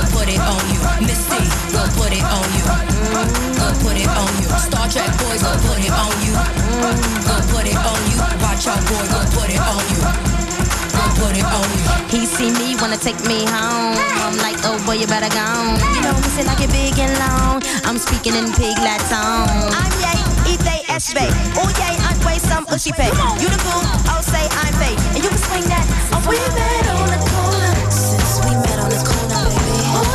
We'll put it on you. Misty, we'll put it on you. We'll put it on you. Star Trek boys, we'll put it on you. We'll put it on you. Watch out, boy, we'll put it on you. We'll put it on you. He see me, wanna take me home. I'm like, oh boy, you better go. You know, he say like it big and long. I'm speaking in pig Latin. I'm yay, eat they ash. Oh yay, I'm way some ushy. You the fool? I'll say I'm fake. And you can swing that. I'm way mad on the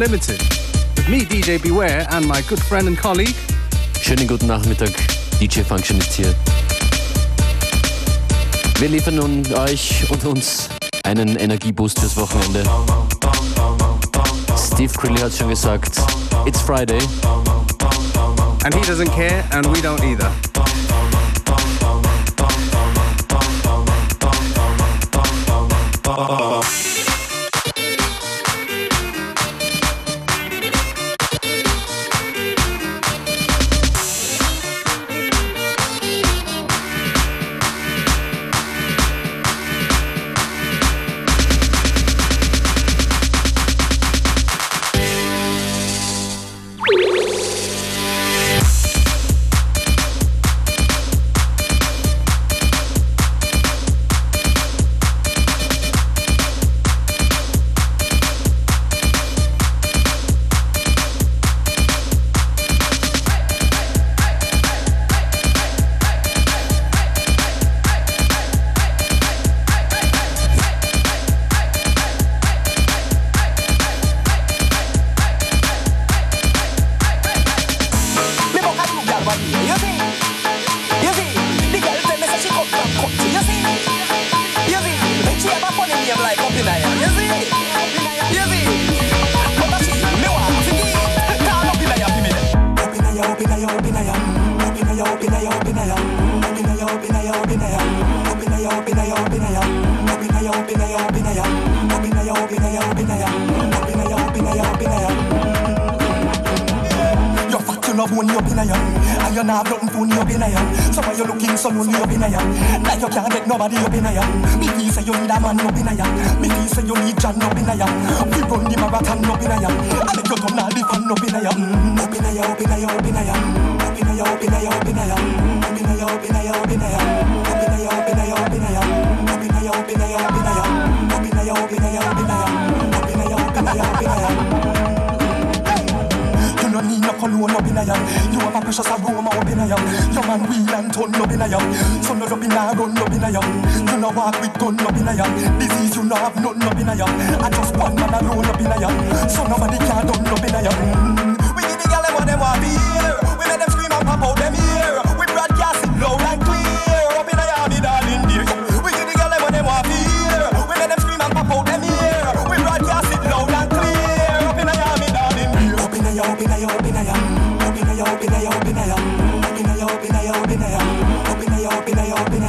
Unlimited. With me, DJ Beware, and my good friend and colleague. Schönen guten Nachmittag, DJ Function ist hier. Wir liefern nun euch und uns einen Energieboost fürs Wochenende. Steve Crilly hat schon gesagt, it's Friday. And he doesn't care and we don't either. alone up in a yam. You have a precious aroma up in. Your man wheel and turn up in a yam. Son up in a. You know walk with gun up in. Disease you know have nothing up in. I just one man a roll up in a yam. So nobody can done up in a yam.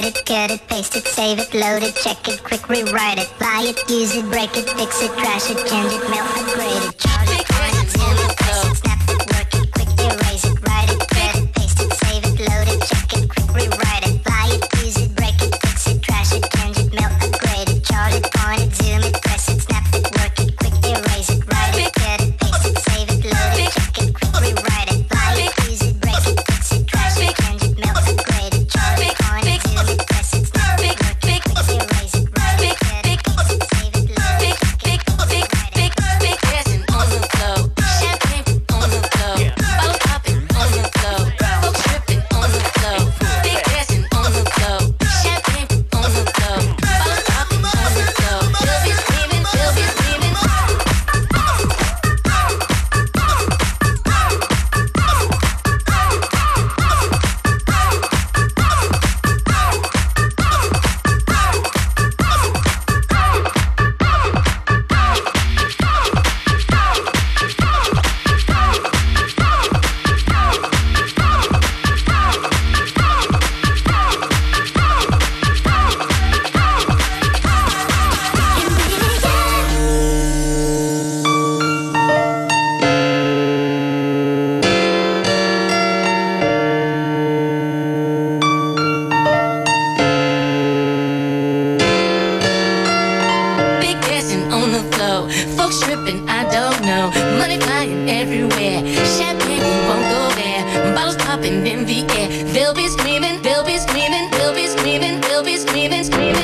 write it, cut it, paste it, save it, load it, check it, quick rewrite it, buy it, use it, break it, fix it, trash it, change it, melt it, grade it. screaming, screaming.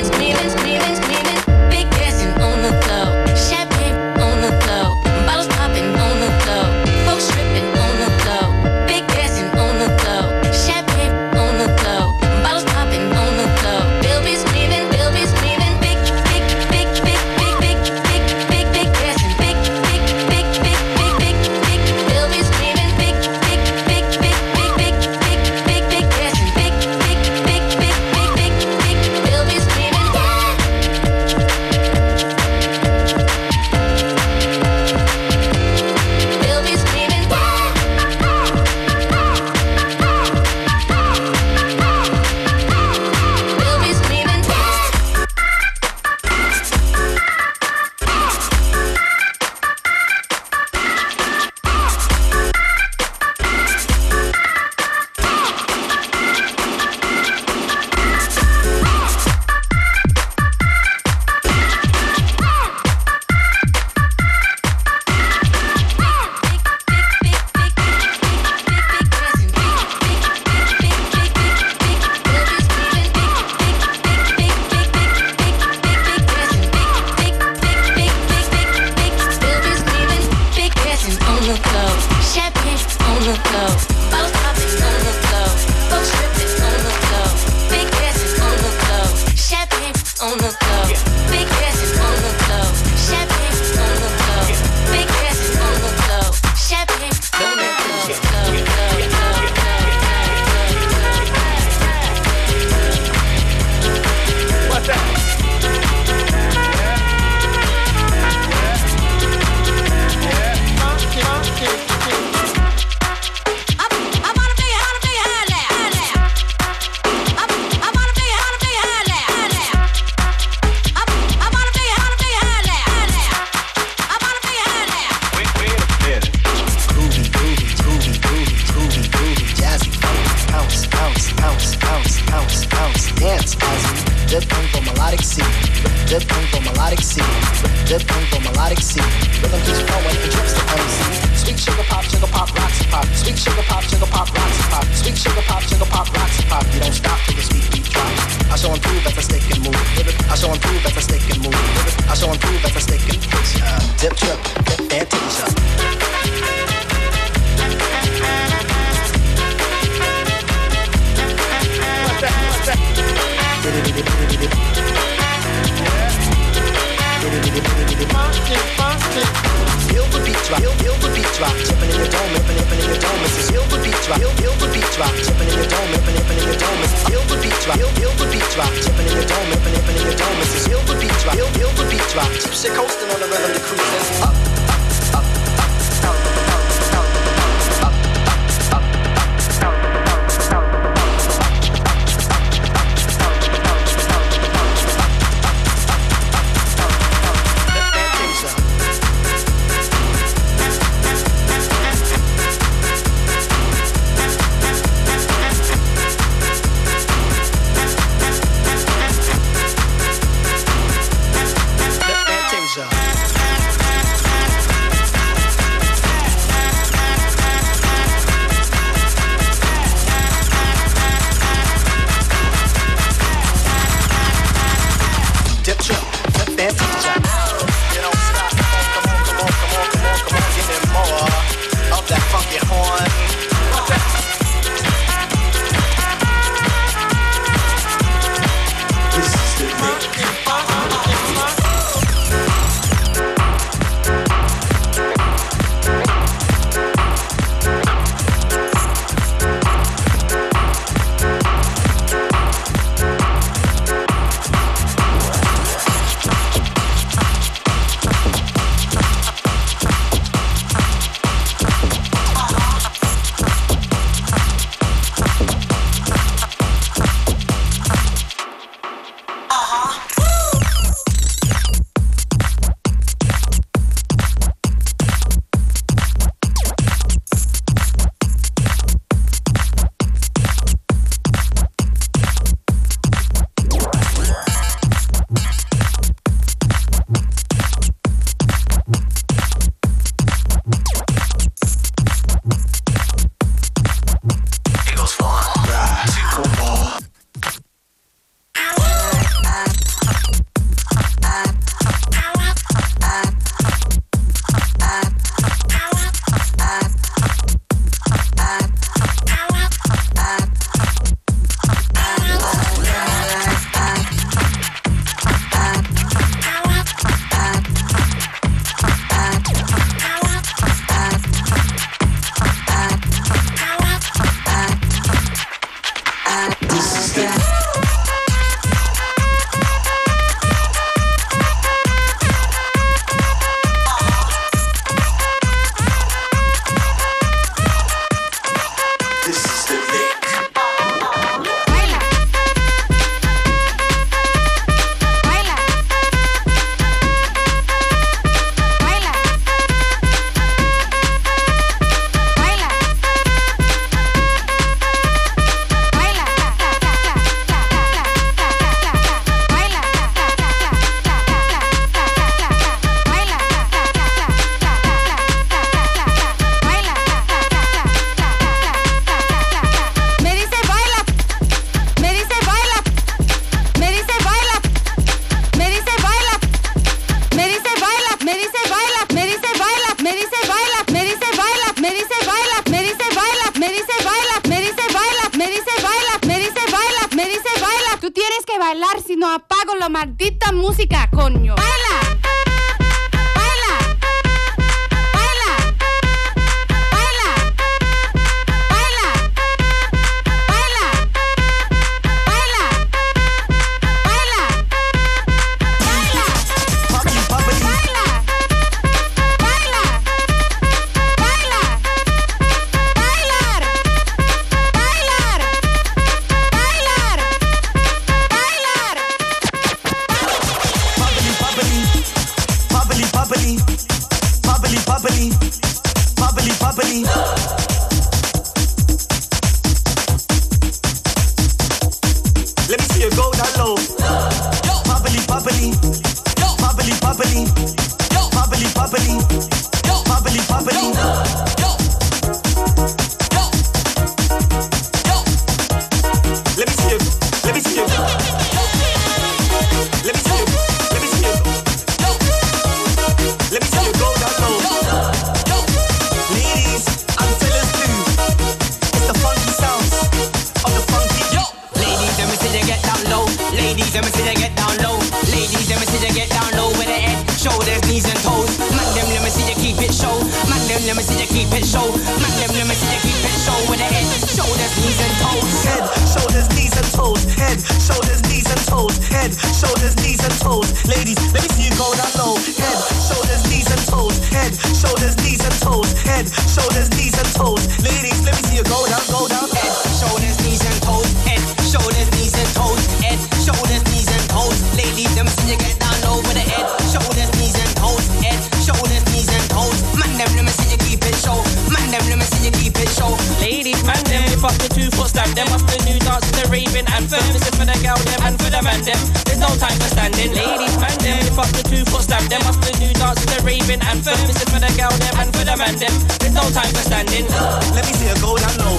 stab them off the new dance to the raving anthem. This is for the girl them and for the man them. There's no time for standing. Let me see a go down low.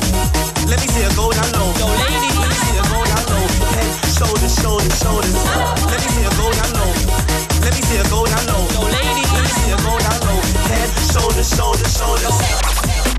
Let me see her go down low. Yo, lady. Let me see her go down low. Head, shoulders, shoulders, shoulders. Let me see her go down low. Let me see her go down low. Yo, lady. Let me see her go down low. Head, shoulders, shoulders, shoulders.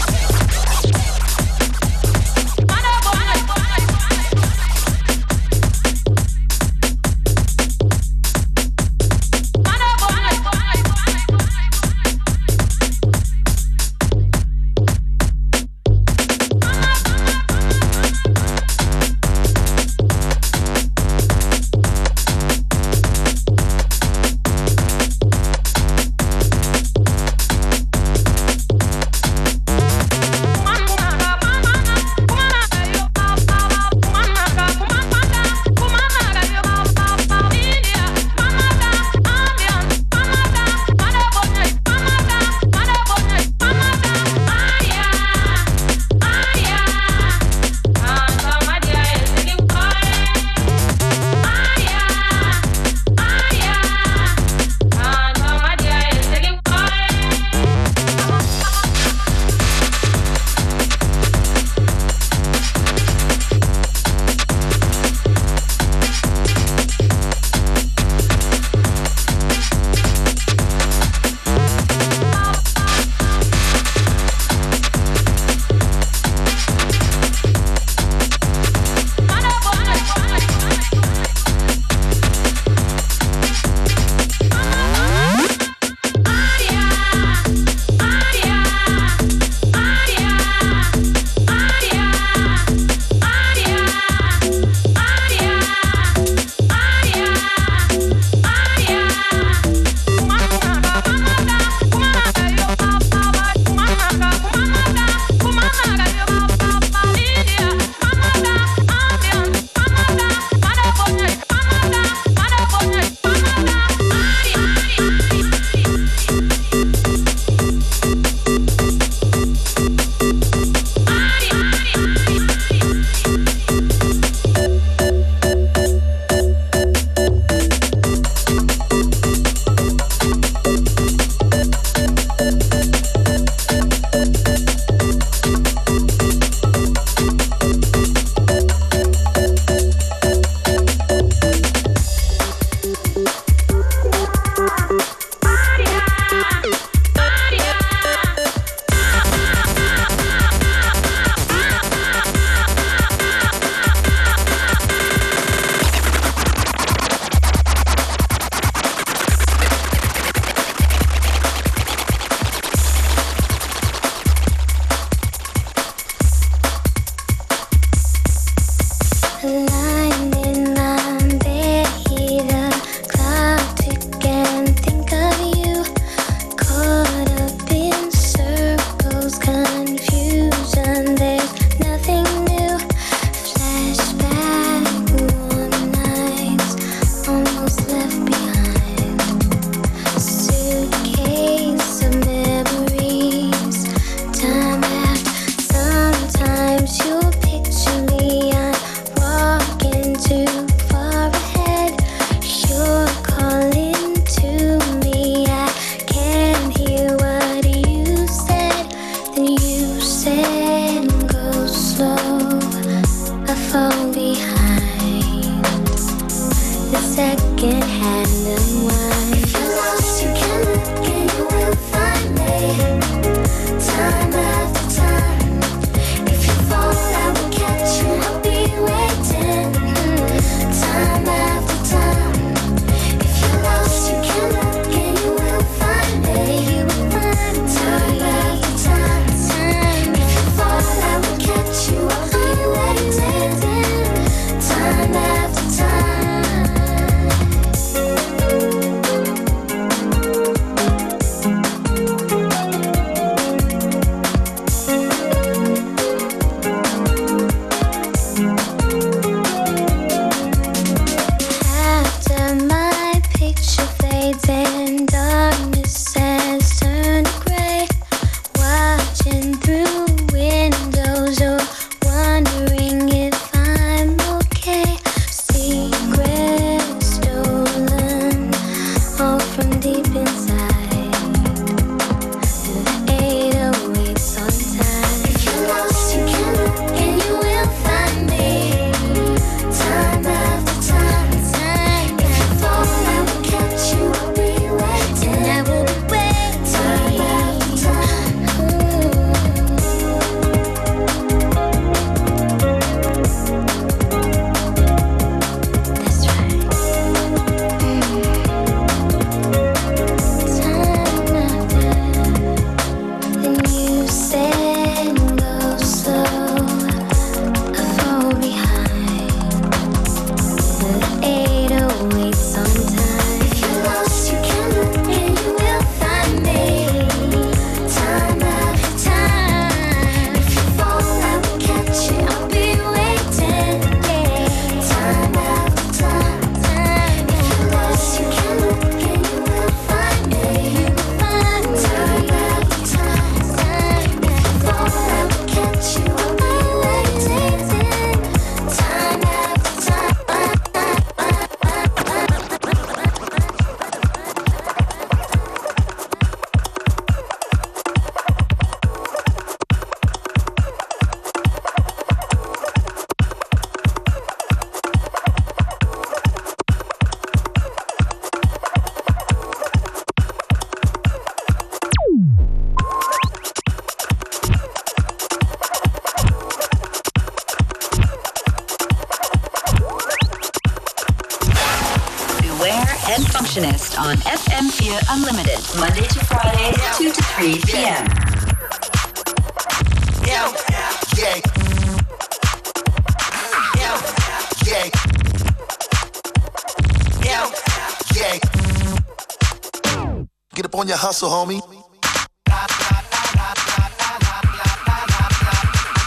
on your hustle, homie.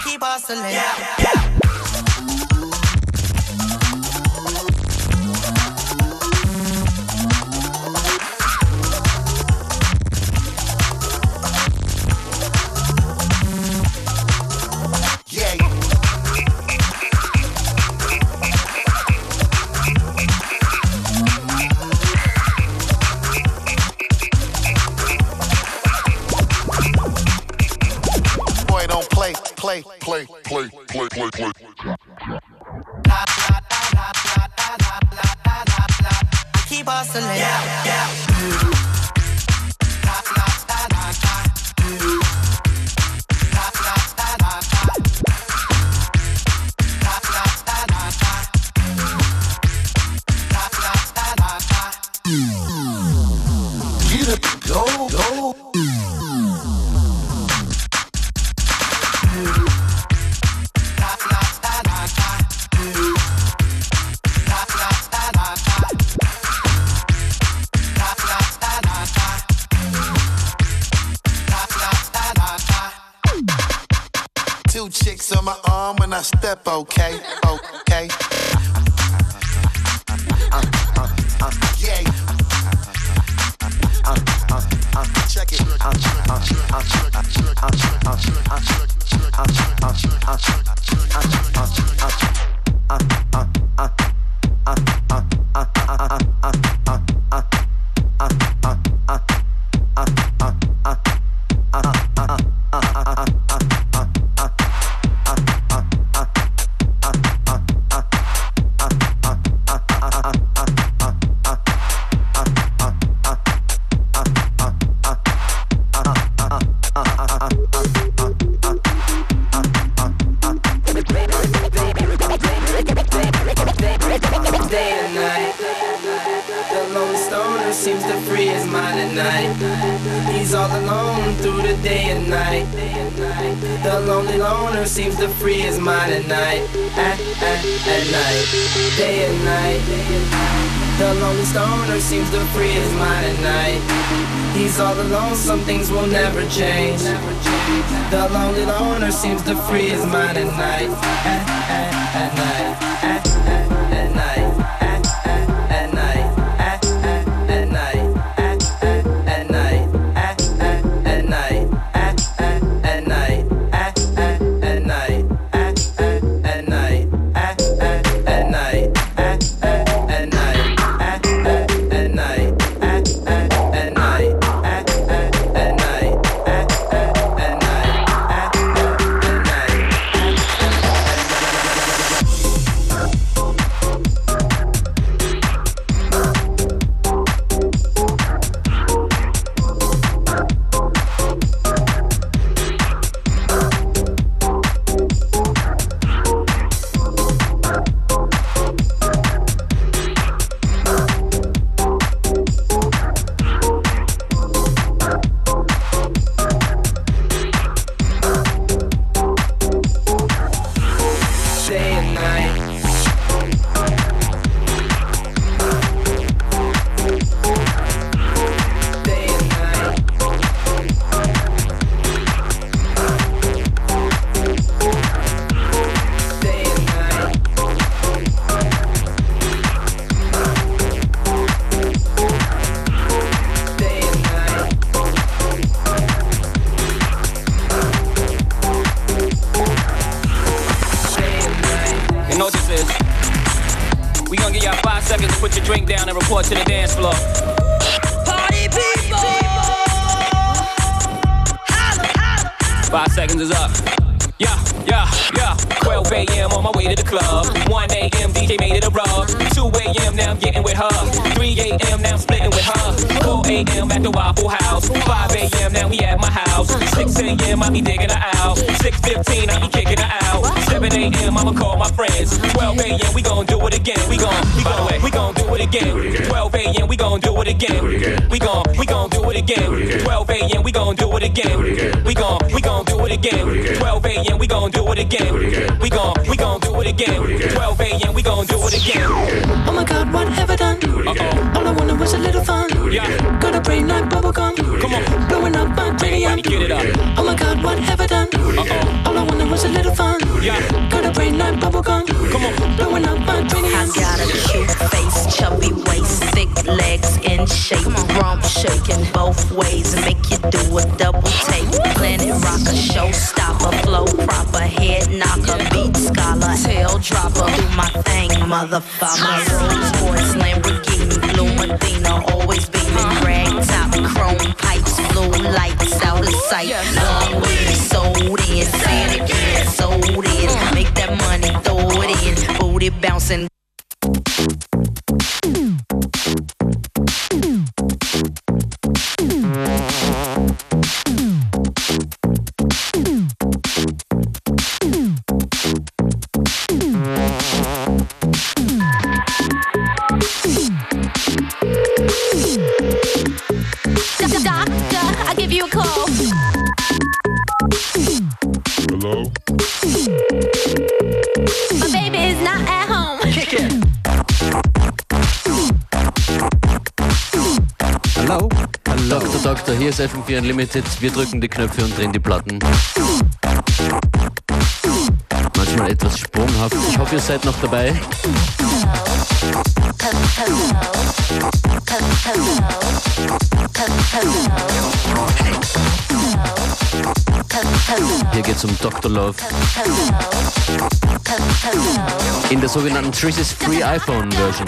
Keep hustling. Yeah. 卡车卡车卡车卡车卡车车卡车 Get it up. Oh my god, what have I done? Uh-oh. All I wanted was a little fun. Yeah. Got a brain like bubblegum. Come on. Blowing up my cranium. I got a cute face, chubby waist, thick legs in shape. Rump shaking both ways. Make you do a double take. Planet stop showstopper, flow proper, head knocker, beat scholar, tail dropper. Do my thing, motherfucker. My Plug in, sold in, sand again, sold in. Make that money, throw it in. Booty bouncing, Hier ist FM4 Unlimited. Wir drücken die Knöpfe und drehen die Platten. Manchmal etwas sprunghaft. Ich hoffe, ihr seid noch dabei. Hier geht's um Dr. Love. In der sogenannten Tris's Free iPhone Version.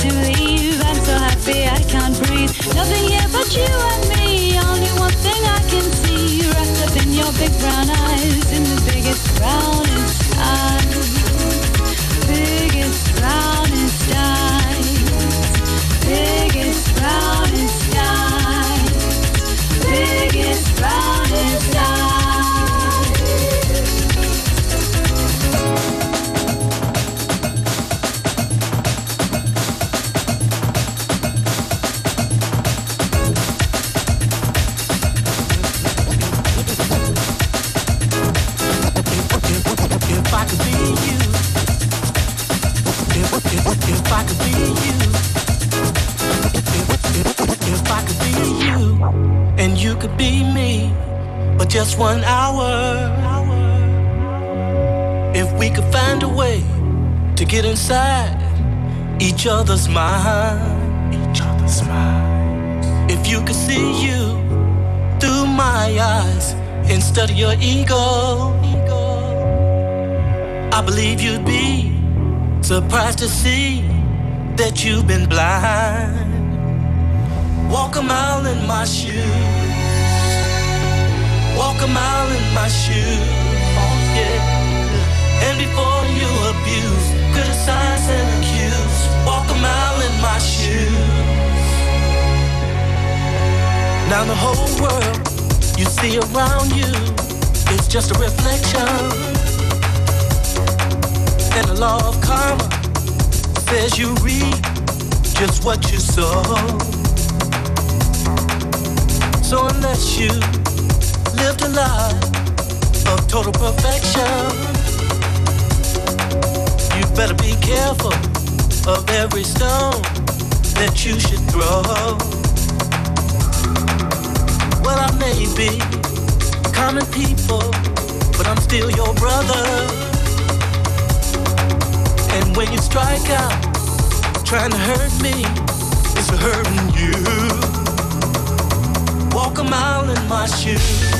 to leave. I'm so happy I can't breathe. Nothing here but you and me. Only one thing I can see. Wrapped up in your big brown eyes. In the biggest brown one hour. If we could find a way to get inside each other's mind, each other's mind. If you could see you through my eyes and study your ego, I believe you'd be surprised to see that you've been blind. Walk a mile in my shoes. Walk a mile in my shoes, oh, yeah. And before you abuse, criticize and accuse, walk a mile in my shoes. Now the whole world you see around you is just a reflection. And the law of karma says you reap just what you sow. So unless you lived a life of total perfection. You better be careful of every stone that you should throw. Well, I may be common people, but I'm still your brother. And when you strike out, trying to hurt me, it's hurting you. Walk a mile in my shoes.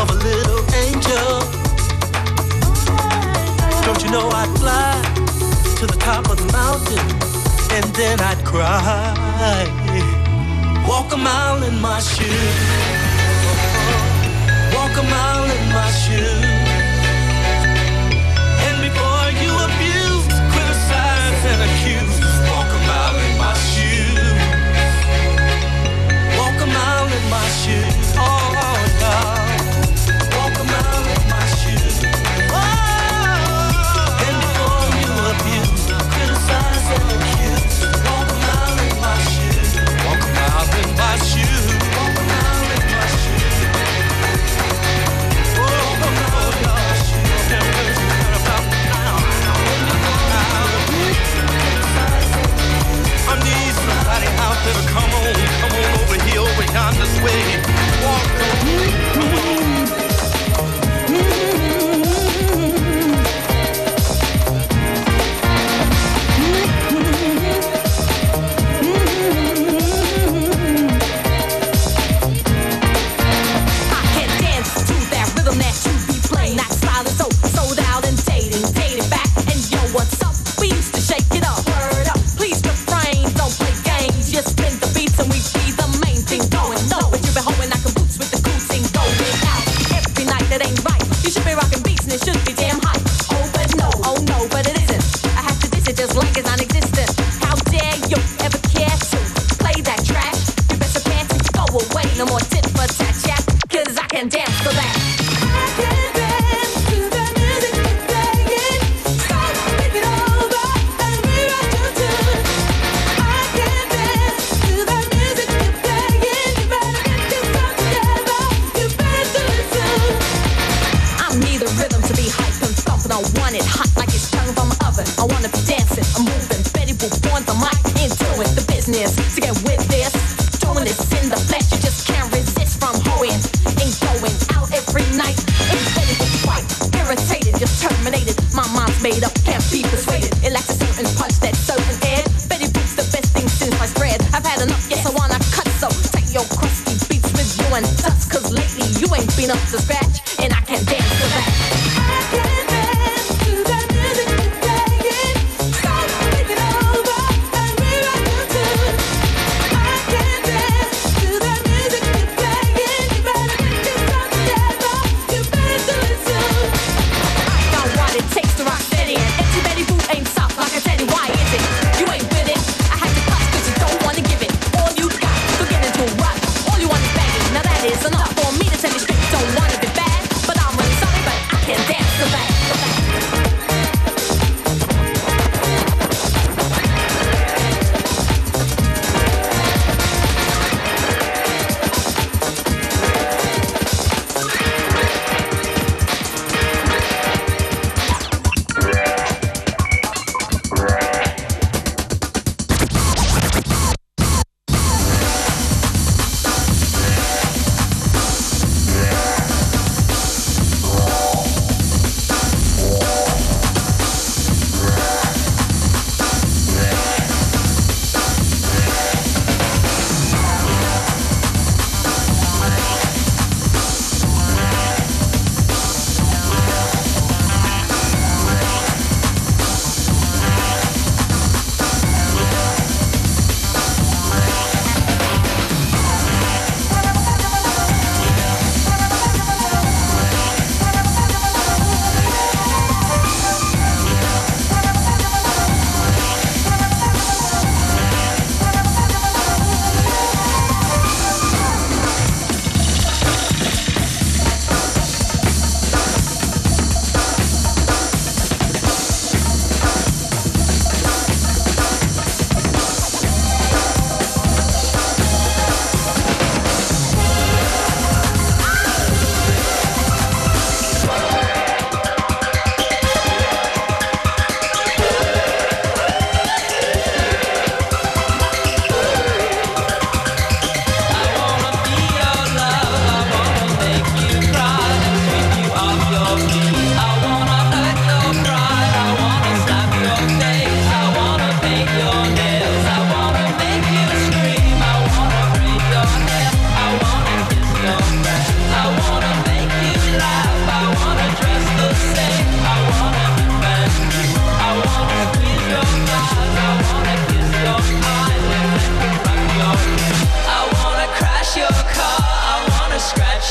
of a little angel. Don't you know I'd fly to the top of the mountain and then I'd cry. Walk a mile in my shoes. Walk a mile in my shoes. beyond this way. Walk the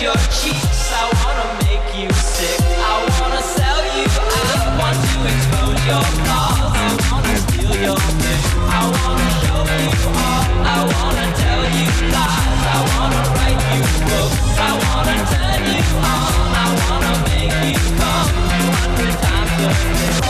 your cheeks. I wanna make you sick. I wanna sell you. I want to expose your flaws. I wanna steal your thing. I wanna show you all. I wanna tell you lies. I wanna write you books. I wanna turn you on. I wanna make you come a hundred times.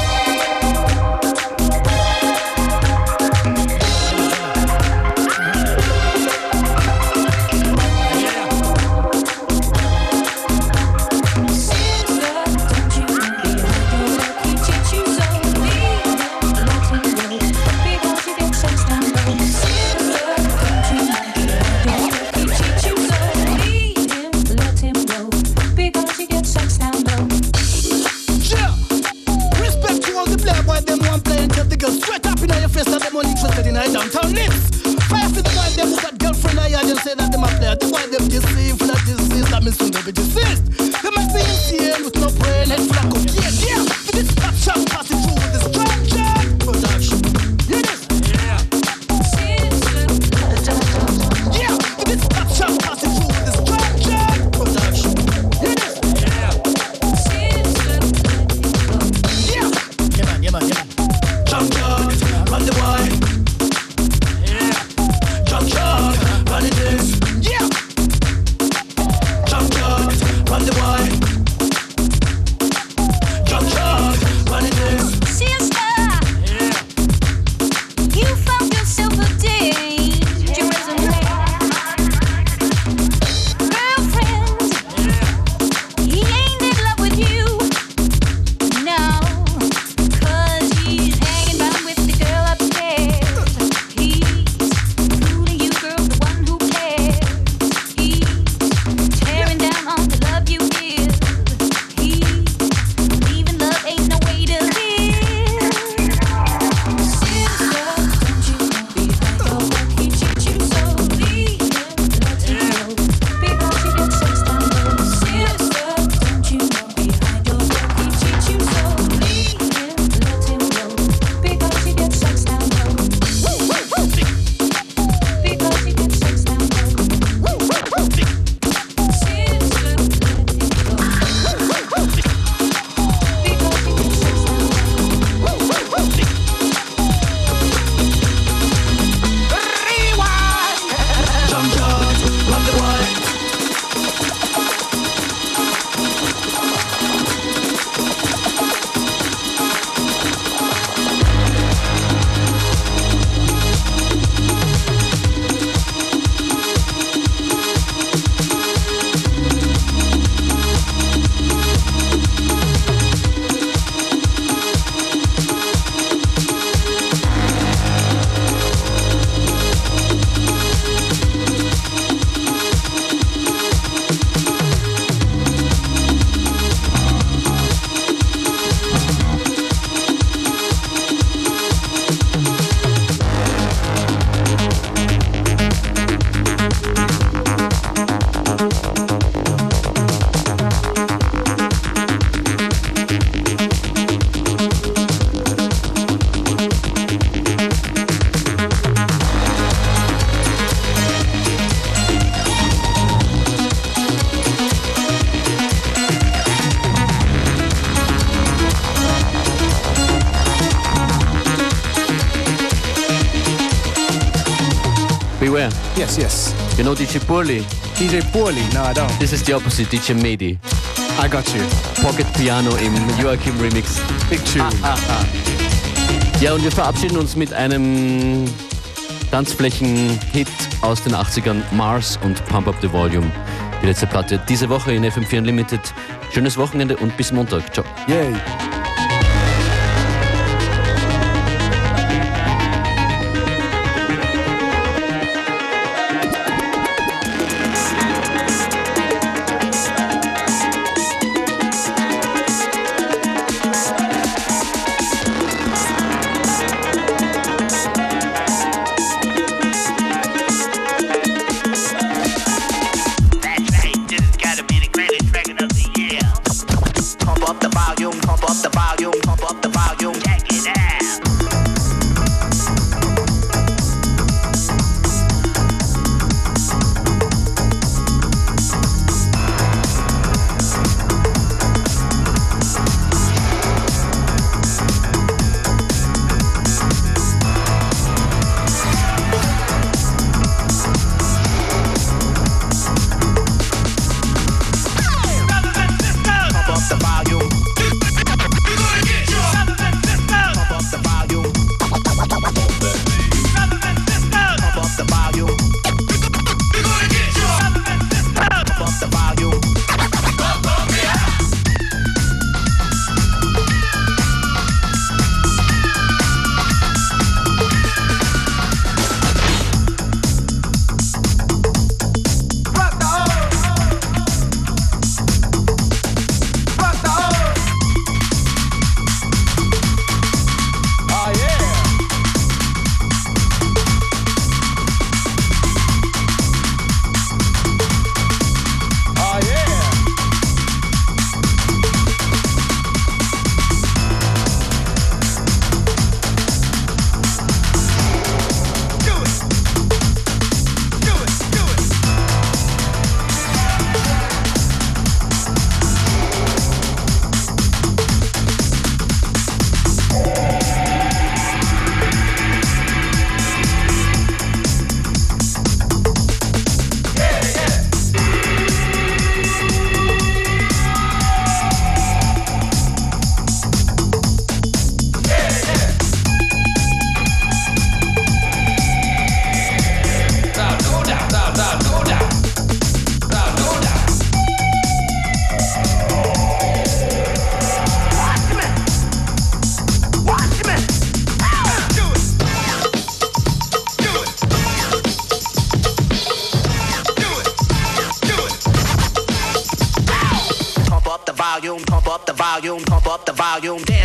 No, DJ Purli. DJ Purli? No, I don't. This is the opposite, DJ Medi. I got you. Pocket Piano im Joachim Remix. Big tune. Ah, ah, ah. Ja, und wir verabschieden uns mit einem Tanzflächen-Hit aus den 80ern, Mars und Pump Up the Volume. Die letzte Platte diese Woche in FM4 Unlimited. Schönes Wochenende und bis Montag. Ciao. Yay. Volume, dance,